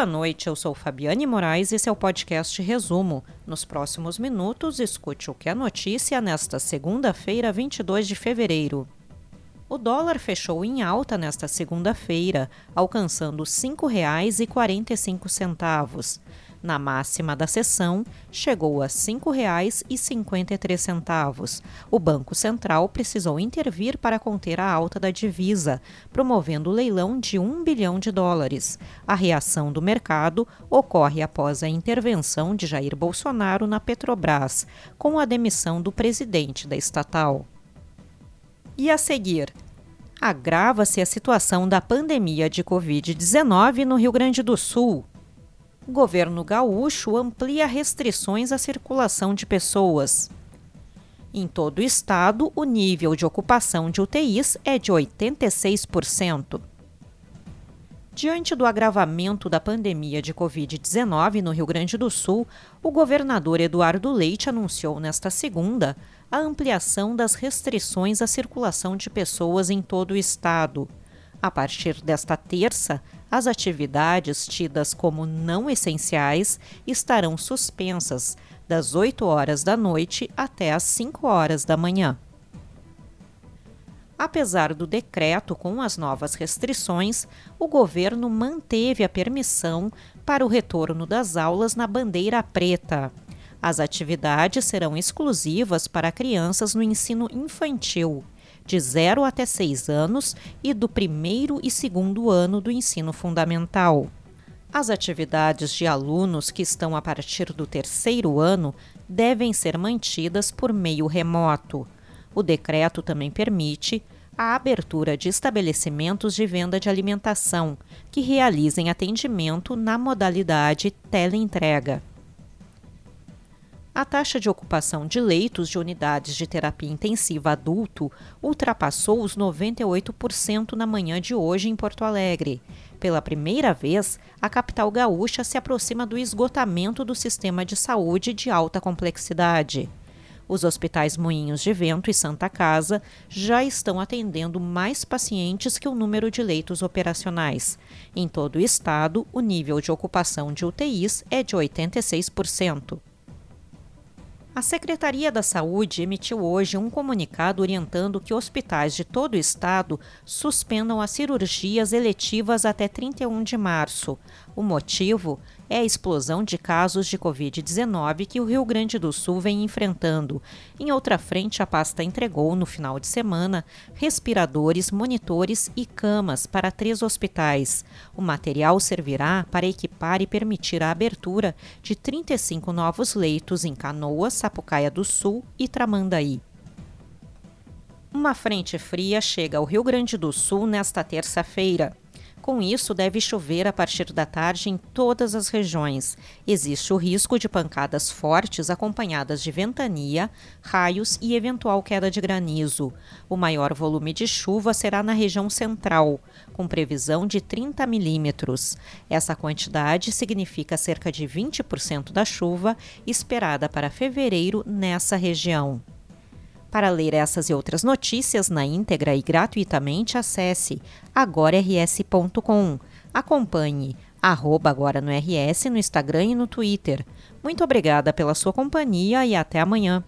Boa noite, eu sou Fabiane Moraes e esse é o podcast Resumo. Nos próximos minutos, escute o que é notícia nesta segunda-feira, 22 de fevereiro. O dólar fechou em alta nesta segunda-feira, alcançando R$ 5,45. Na máxima da sessão, chegou a R$ 5,53. O Banco Central precisou intervir para conter a alta da divisa, promovendo o leilão de 1 bilhão de dólares. A reação do mercado ocorre após a intervenção de Jair Bolsonaro na Petrobras, com a demissão do presidente da estatal. E a seguir, agrava-se a situação da pandemia de Covid-19 no Rio Grande do Sul governo gaúcho amplia restrições à circulação de pessoas. Em todo o estado, o nível de ocupação de UTIs é de 86%. Diante do agravamento da pandemia de Covid-19 no Rio Grande do Sul, o governador Eduardo Leite anunciou nesta segunda a ampliação das restrições à circulação de pessoas em todo o estado. A partir desta terça, as atividades tidas como não essenciais estarão suspensas das 8 horas da noite até as 5 horas da manhã. Apesar do decreto com as novas restrições, o governo manteve a permissão para o retorno das aulas na bandeira preta. As atividades serão exclusivas para crianças no ensino infantil de 0 até 6 anos e do primeiro e segundo ano do ensino fundamental. As atividades de alunos que estão a partir do terceiro ano devem ser mantidas por meio remoto. O decreto também permite a abertura de estabelecimentos de venda de alimentação que realizem atendimento na modalidade teleentrega. A taxa de ocupação de leitos de unidades de terapia intensiva adulto ultrapassou os 98% na manhã de hoje em Porto Alegre. Pela primeira vez, a capital gaúcha se aproxima do esgotamento do sistema de saúde de alta complexidade. Os hospitais Moinhos de Vento e Santa Casa já estão atendendo mais pacientes que o número de leitos operacionais. Em todo o estado, o nível de ocupação de UTIs é de 86%. A Secretaria da Saúde emitiu hoje um comunicado orientando que hospitais de todo o estado suspendam as cirurgias eletivas até 31 de março. O motivo é a explosão de casos de Covid-19 que o Rio Grande do Sul vem enfrentando. Em outra frente, a pasta entregou, no final de semana, respiradores, monitores e camas para três hospitais. O material servirá para equipar e permitir a abertura de 35 novos leitos em Canoas, Sapucaia do Sul e Tramandaí. Uma frente fria chega ao Rio Grande do Sul nesta terça-feira. Com isso, deve chover a partir da tarde em todas as regiões. Existe o risco de pancadas fortes acompanhadas de ventania, raios e eventual queda de granizo. O maior volume de chuva será na região central, com previsão de 30 milímetros. Essa quantidade significa cerca de 20% da chuva esperada para fevereiro nessa região. Para ler essas e outras notícias na íntegra e gratuitamente, acesse agorars.com. Acompanhe arroba agora no RS no Instagram e no Twitter. Muito obrigada pela sua companhia e até amanhã.